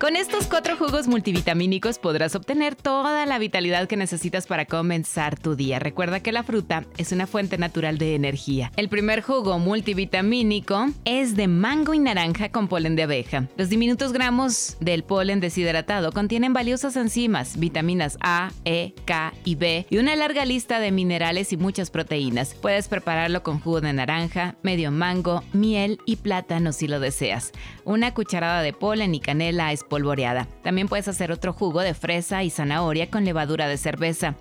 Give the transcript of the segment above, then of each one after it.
Con estos cuatro jugos multivitamínicos podrás obtener toda la vitalidad que necesitas para comenzar tu día. Recuerda que la fruta es una fuente natural de energía. El primer jugo multivitamínico es de mango y naranja con polen de abeja. Los diminutos gramos del polen deshidratado contienen valiosas enzimas, vitaminas A, E, K y B y una larga lista de minerales y muchas proteínas. Puedes prepararlo con jugo de naranja, medio mango, miel y plátano si lo deseas. Una cucharada de polen y canela es polvoreada. También puedes hacer otro jugo de fresa y zanahoria con levadura de cerveza.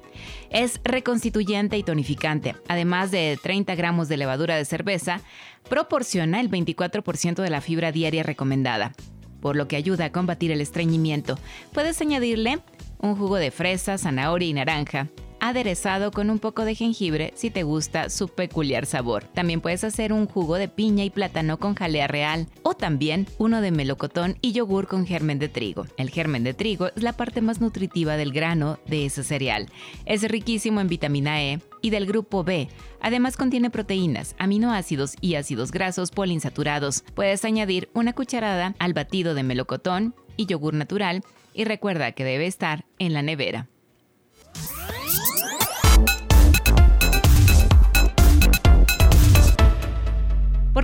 Es reconstituyente y tonificante. Además de 30 gramos de levadura de cerveza, proporciona el 24% de la fibra diaria recomendada, por lo que ayuda a combatir el estreñimiento. Puedes añadirle un jugo de fresa, zanahoria y naranja, aderezado con un poco de jengibre si te gusta su peculiar sabor. También puedes hacer un jugo de piña y plátano con jalea real o también uno de melocotón y yogur con germen de trigo. El germen de trigo es la parte más nutritiva del grano de ese cereal. Es riquísimo en vitamina E y del grupo B. Además contiene proteínas, aminoácidos y ácidos grasos poliinsaturados. Puedes añadir una cucharada al batido de melocotón y yogur natural y recuerda que debe estar en la nevera.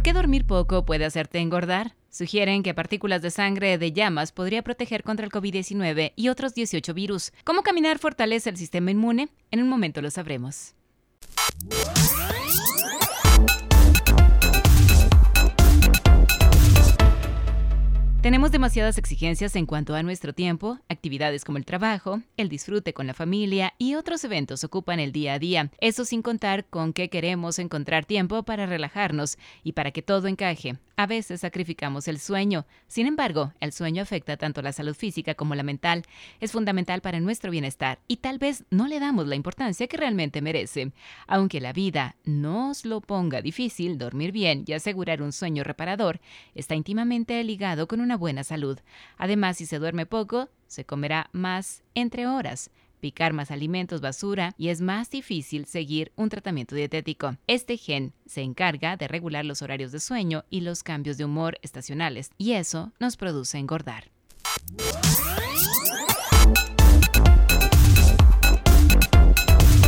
Qué dormir poco puede hacerte engordar? Sugieren que partículas de sangre de llamas podría proteger contra el COVID-19 y otros 18 virus. ¿Cómo caminar fortalece el sistema inmune? En un momento lo sabremos. Tenemos demasiadas exigencias en cuanto a nuestro tiempo, actividades como el trabajo, el disfrute con la familia y otros eventos ocupan el día a día. Eso sin contar con que queremos encontrar tiempo para relajarnos y para que todo encaje. A veces sacrificamos el sueño. Sin embargo, el sueño afecta tanto la salud física como la mental. Es fundamental para nuestro bienestar y tal vez no le damos la importancia que realmente merece. Aunque la vida nos lo ponga difícil, dormir bien y asegurar un sueño reparador está íntimamente ligado con una buena salud. Además, si se duerme poco, se comerá más entre horas picar más alimentos basura y es más difícil seguir un tratamiento dietético. Este gen se encarga de regular los horarios de sueño y los cambios de humor estacionales y eso nos produce engordar.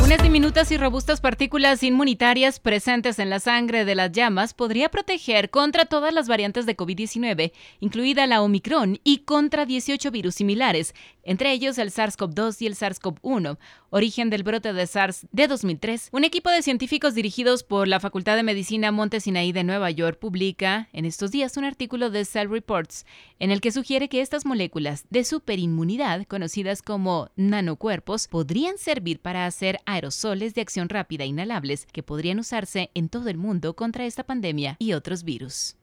Unas diminutas y robustas partículas inmunitarias presentes en la sangre de las llamas podría proteger contra todas las variantes de COVID-19, incluida la Omicron, y contra 18 virus similares, entre ellos el SARS-CoV-2 y el SARS-CoV-1, origen del brote de SARS de 2003. Un equipo de científicos dirigidos por la Facultad de Medicina Monte Sinaí de Nueva York publica en estos días un artículo de Cell Reports en el que sugiere que estas moléculas de superinmunidad, conocidas como nanocuerpos, podrían servir para hacer aerosoles de acción rápida inhalables que podrían usarse en todo el mundo contra esta pandemia y otros virus.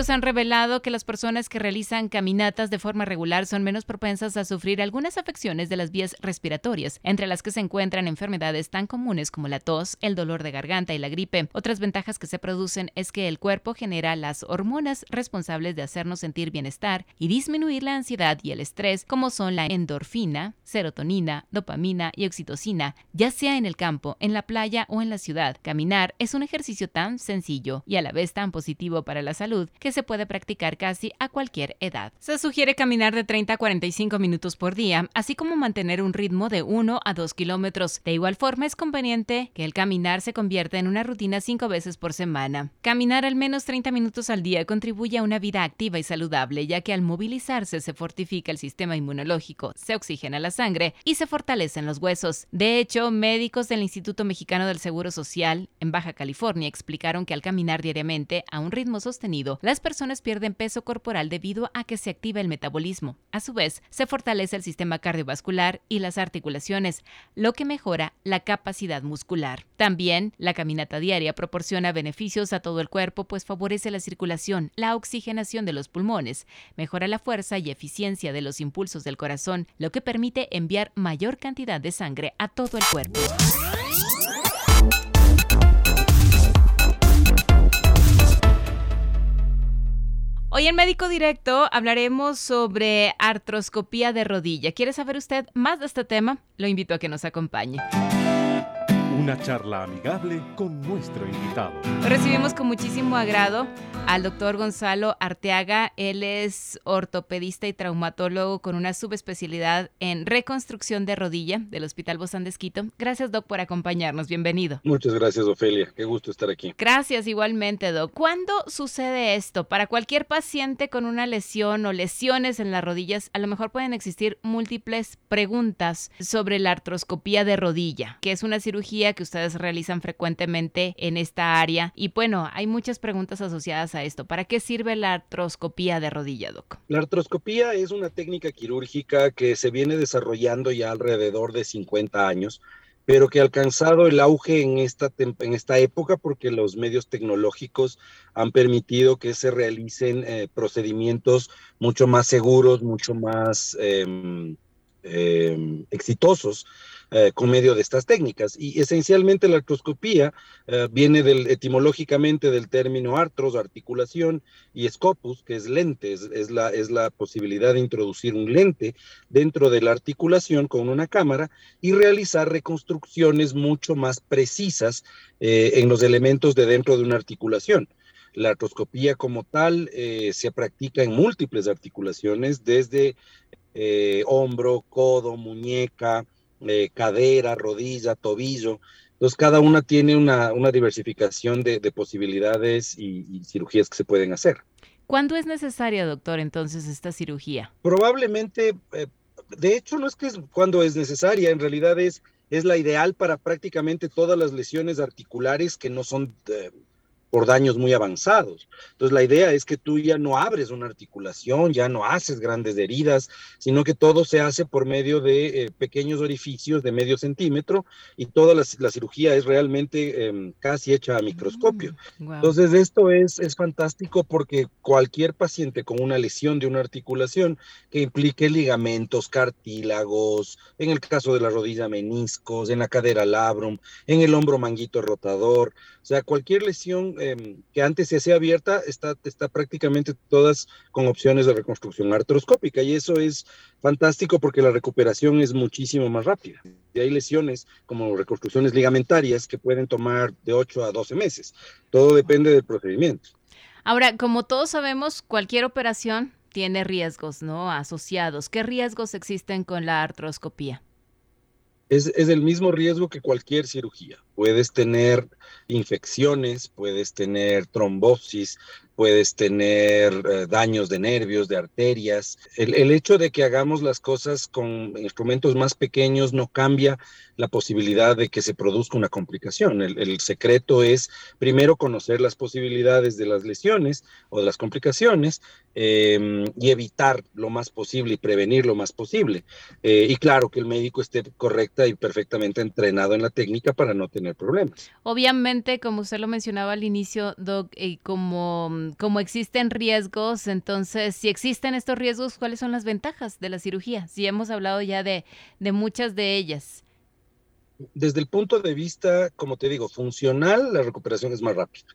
Estudios han revelado que las personas que realizan caminatas de forma regular son menos propensas a sufrir algunas afecciones de las vías respiratorias, entre las que se encuentran enfermedades tan comunes como la tos, el dolor de garganta y la gripe. Otras ventajas que se producen es que el cuerpo genera las hormonas responsables de hacernos sentir bienestar y disminuir la ansiedad y el estrés, como son la endorfina, serotonina, dopamina y oxitocina, ya sea en el campo, en la playa o en la ciudad. Caminar es un ejercicio tan sencillo y a la vez tan positivo para la salud que se puede practicar casi a cualquier edad. Se sugiere caminar de 30 a 45 minutos por día, así como mantener un ritmo de 1 a 2 kilómetros. De igual forma, es conveniente que el caminar se convierta en una rutina cinco veces por semana. Caminar al menos 30 minutos al día contribuye a una vida activa y saludable, ya que al movilizarse se fortifica el sistema inmunológico, se oxigena la sangre y se fortalecen los huesos. De hecho, médicos del Instituto Mexicano del Seguro Social en Baja California explicaron que al caminar diariamente a un ritmo sostenido, rápido, las personas pierden peso corporal debido a que se activa el metabolismo. A su vez, se fortalece el sistema cardiovascular y las articulaciones, lo que mejora la capacidad muscular. También, la caminata diaria proporciona beneficios a todo el cuerpo, pues favorece la circulación, la oxigenación de los pulmones, mejora la fuerza y eficiencia de los impulsos del corazón, lo que permite enviar mayor cantidad de sangre a todo el cuerpo. Hoy en Médico Directo hablaremos sobre artroscopía de rodilla. ¿Quiere saber usted más de este tema? Lo invito a que nos acompañe. Una charla amigable con nuestro invitado. Recibimos con muchísimo agrado al doctor Gonzalo Arteaga. Él es ortopedista y traumatólogo con una subespecialidad en reconstrucción de rodilla del Hospital Bozán de Esquito. Gracias, doc, por acompañarnos. Bienvenido. Muchas gracias, Ofelia. Qué gusto estar aquí. Gracias, igualmente, doc. ¿Cuándo sucede esto? Para cualquier paciente con una lesión o lesiones en las rodillas, a lo mejor pueden existir múltiples preguntas sobre la artroscopía de rodilla, que es una cirugía que ustedes realizan frecuentemente en esta área. Y bueno, hay muchas preguntas asociadas a esto. ¿Para qué sirve la artroscopía de rodilla, Doc? La artroscopía es una técnica quirúrgica que se viene desarrollando ya alrededor de 50 años pero que ha alcanzado el auge en esta, en esta época porque los medios tecnológicos han permitido que se realicen eh, procedimientos mucho más seguros, mucho más eh, eh, exitosos eh, con medio de estas técnicas. Y esencialmente la artroscopía eh, viene del, etimológicamente del término artros, articulación, y scopus, que es lente, es, la, es la posibilidad de introducir un lente dentro de la articulación con una cámara y realizar reconstrucciones mucho más precisas en los elementos de dentro de una articulación. La artroscopía como tal se practica en múltiples articulaciones, desde eh, hombro, codo, muñeca, eh, cadera, rodilla, tobillo. Entonces, cada una tiene una, diversificación de, posibilidades y, cirugías que se pueden hacer. ¿Cuándo es necesaria, doctor, entonces esta cirugía? Probablemente, eh, de hecho, no es que es cuando es necesaria, en realidad es, es la ideal para prácticamente todas las lesiones articulares que no son por daños muy avanzados. Entonces la idea es que tú ya no abres una articulación, ya no haces grandes heridas, sino que todo se hace por medio de eh, pequeños orificios de medio centímetro y toda la, cirugía es realmente em, casi hecha a microscopio. Mm, Entonces esto es, es fantástico porque cualquier paciente con una lesión de una articulación que implique ligamentos, cartílagos, en el caso de la rodilla meniscos, en la cadera labrum, en el hombro manguito rotador, o sea, cualquier lesión Em, que antes se hacía abierta, está, está prácticamente todas con opciones de reconstrucción artroscópica y eso es fantástico porque la recuperación es muchísimo más rápida. Y hay lesiones como reconstrucciones ligamentarias que pueden tomar de 8 a 12 meses. Todo depende del procedimiento. Ahora, como todos sabemos, cualquier operación tiene riesgos, ¿no? Asociados. ¿Qué riesgos existen con la artroscopía? Es, es, el mismo riesgo que cualquier cirugía. Puedes tener infecciones, puedes tener trombosis, puedes tener eh, daños de nervios, de arterias. El, hecho de que hagamos las cosas con instrumentos más pequeños no cambia la posibilidad de que se produzca una complicación. El, secreto es primero conocer las posibilidades de las lesiones o de las complicaciones em, y evitar lo más posible y prevenir lo más posible. Eh, y claro, que el médico esté correcta y perfectamente entrenado en la técnica para no tener problemas. Obviamente, como usted lo mencionaba al inicio, Doc, y como como existen riesgos, entonces, si existen estos riesgos, ¿cuáles son las ventajas de la cirugía? Si hemos hablado ya de, muchas de ellas. Desde el punto de vista, como te digo, funcional, la recuperación es más rápida.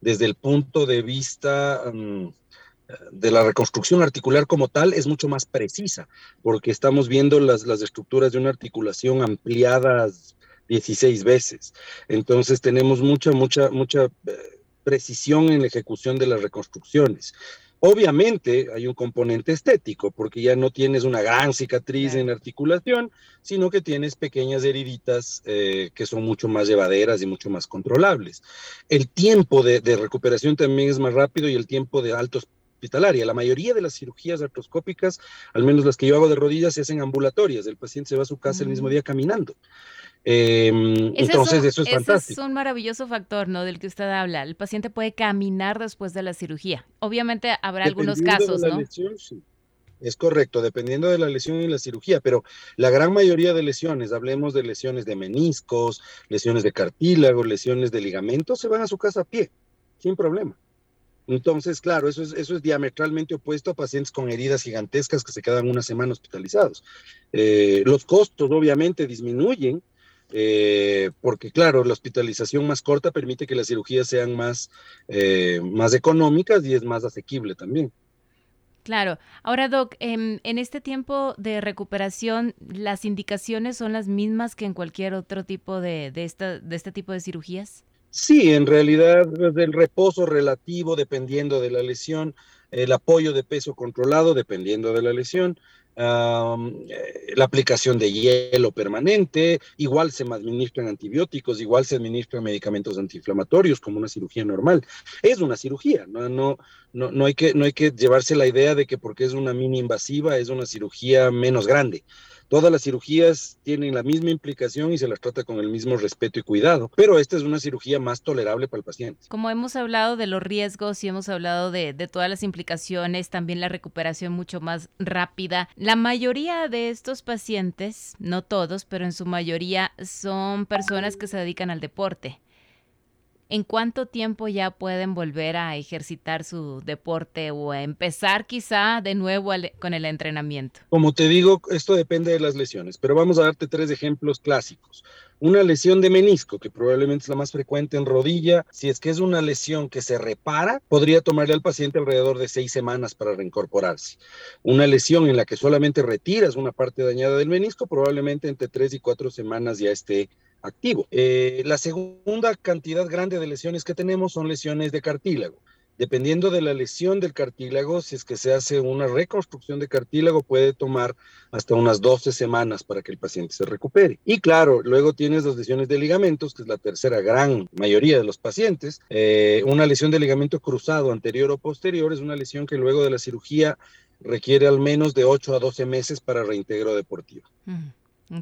Desde el punto de vista mm, de la reconstrucción articular como tal, es mucho más precisa, porque estamos viendo las, las estructuras de una articulación ampliadas 16 veces. Entonces tenemos mucha, mucha, mucha eh, precisión en la ejecución de las reconstrucciones. Obviamente hay un componente estético, porque ya no tienes una gran cicatriz en la articulación, sino que tienes pequeñas heriditas eh, que son mucho más llevaderas y mucho más controlables. El tiempo de, recuperación también es más rápido y el tiempo de alto hospitalaria. La mayoría de las cirugías artroscópicas, al menos las que yo hago de rodillas, se hacen ambulatorias. El paciente se va a su casa el mismo día caminando. Em, entonces, eso es fantástico. Es un maravilloso factor, ¿no? Del que usted habla. El paciente puede caminar después de la cirugía. Obviamente habrá algunos casos, ¿no? Es correcto, dependiendo de la lesión y la cirugía, pero la gran mayoría de lesiones, hablemos de lesiones de meniscos, lesiones de cartílago, lesiones de ligamentos, se van a su casa a pie, sin problema. Entonces, claro, eso es, eso es diametralmente opuesto a pacientes con heridas gigantescas que se quedan una semana hospitalizados. Eh, los costos obviamente disminuyen, eh, porque claro, la hospitalización más corta permite que las cirugías sean más, eh, más económicas y es más asequible también. Claro. Ahora, Doc, en, este tiempo de recuperación, ¿las indicaciones son las mismas que en cualquier otro tipo de, de, esta, de este tipo de cirugías? Sí, en realidad el reposo relativo dependiendo de la lesión, el apoyo de peso controlado dependiendo de la lesión, eh, la aplicación de hielo permanente, igual se administran antibióticos, igual se administran medicamentos antiinflamatorios como una cirugía normal. Es una cirugía, no, no, no, no, hay que, no hay que llevarse la idea de que porque es una mini invasiva es una cirugía menos grande. Todas las cirugías tienen la misma implicación y se las trata con el mismo respeto y cuidado, pero esta es una cirugía más tolerable para el paciente. Como hemos hablado de los riesgos y hemos hablado de, de todas las implicaciones, también la recuperación mucho más rápida, la mayoría de estos pacientes, no todos, pero en su mayoría son personas que se dedican al deporte. ¿En cuánto tiempo ya pueden volver a ejercitar su deporte o a empezar quizá de nuevo con el entrenamiento? Como te digo, esto depende de las lesiones, pero vamos a darte tres ejemplos clásicos. Una lesión de menisco, que probablemente es la más frecuente en rodilla, si es que es una lesión que se repara, podría tomarle al paciente alrededor de seis semanas para reincorporarse. Una lesión en la que solamente retiras una parte dañada del menisco, probablemente entre tres y cuatro semanas ya esté activo. Eh, la segunda cantidad grande de lesiones que tenemos son lesiones de cartílago. Dependiendo de la lesión del cartílago, si es que se hace una reconstrucción de cartílago, puede tomar hasta unas 12 semanas para que el paciente se recupere. Y claro, luego tienes las lesiones de ligamentos, que es la tercera gran mayoría de los pacientes. Eh, una lesión de ligamento cruzado anterior o posterior es una lesión que luego de la cirugía requiere al menos de 8 a 12 meses para reintegro deportivo.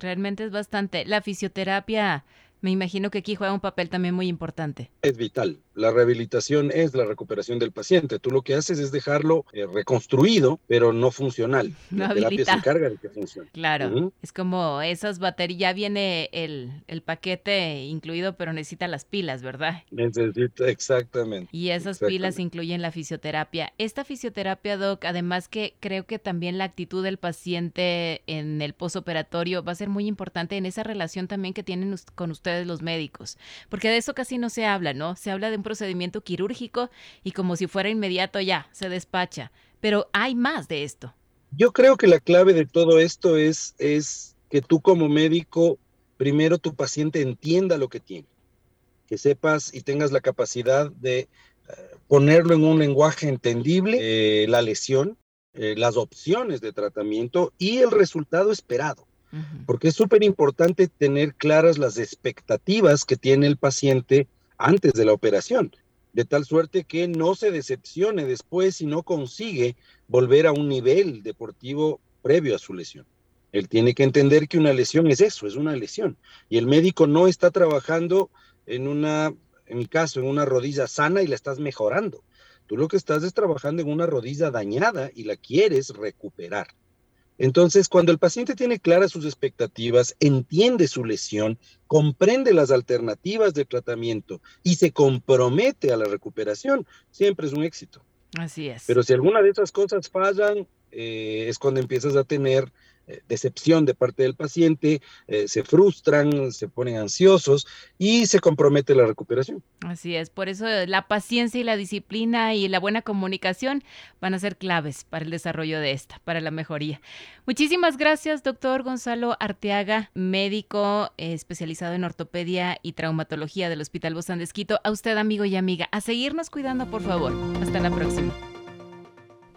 Realmente es bastante. La fisioterapia me imagino que aquí juega un papel también muy importante. Es vital. La rehabilitación es la recuperación del paciente. Tú lo que haces es dejarlo eh, reconstruido, pero no funcional. No la terapia se encarga de que funcione. Claro. Es como esas baterías, ya viene el, el, paquete incluido, pero necesita las pilas, ¿verdad? Necesita, exactamente. Y esas pilas incluyen la fisioterapia. Esta fisioterapia, Doc, además que creo que también la actitud del paciente en el posoperatorio va a ser muy importante en esa relación también que tienen con usted de los médicos, porque de eso casi no se habla, ¿no? Se habla de un procedimiento quirúrgico y como si fuera inmediato ya, se despacha, pero hay más de esto. Yo creo que la clave de todo esto es, es que tú como médico, primero tu paciente entienda lo que tiene, que sepas y tengas la capacidad de eh, ponerlo en un lenguaje entendible, eh, la lesión, eh, las opciones de tratamiento y el resultado esperado porque es súper importante tener claras las expectativas que tiene el paciente antes de la operación, de tal suerte que no se decepcione después si no consigue volver a un nivel deportivo previo a su lesión. Él tiene que entender que una lesión es eso, es una lesión. Y el médico no está trabajando en una, en mi caso, en una rodilla sana y la estás mejorando. Tú lo que estás es trabajando en una rodilla dañada y la quieres recuperar. Entonces, cuando el paciente tiene claras sus expectativas, entiende su lesión, comprende las alternativas de tratamiento y se compromete a la recuperación, siempre es un éxito. Así es. Pero si alguna de esas cosas fallan, eh, es cuando empiezas a tener decepción de parte del paciente, eh, se frustran, se ponen ansiosos y se compromete la recuperación. Así es, por eso la paciencia y la disciplina y la buena comunicación van a ser claves para el desarrollo de esta, para la mejoría. Muchísimas gracias, doctor Gonzalo Arteaga, médico especializado en ortopedia y traumatología del Hospital Bozán de. A usted, amigo y amiga, a seguirnos cuidando, por favor. Hasta la próxima.